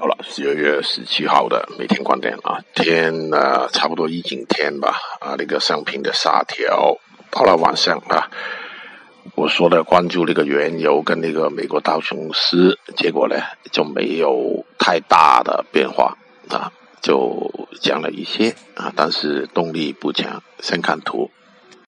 好了，十二月十七号的每天观点啊，天呢差不多一整天吧啊，那个商品的下调到了晚上啊，我说的关注那个原油跟那个美国道琼斯，结果呢就没有太大的变化啊，就降了一些啊，但是动力不强。先看图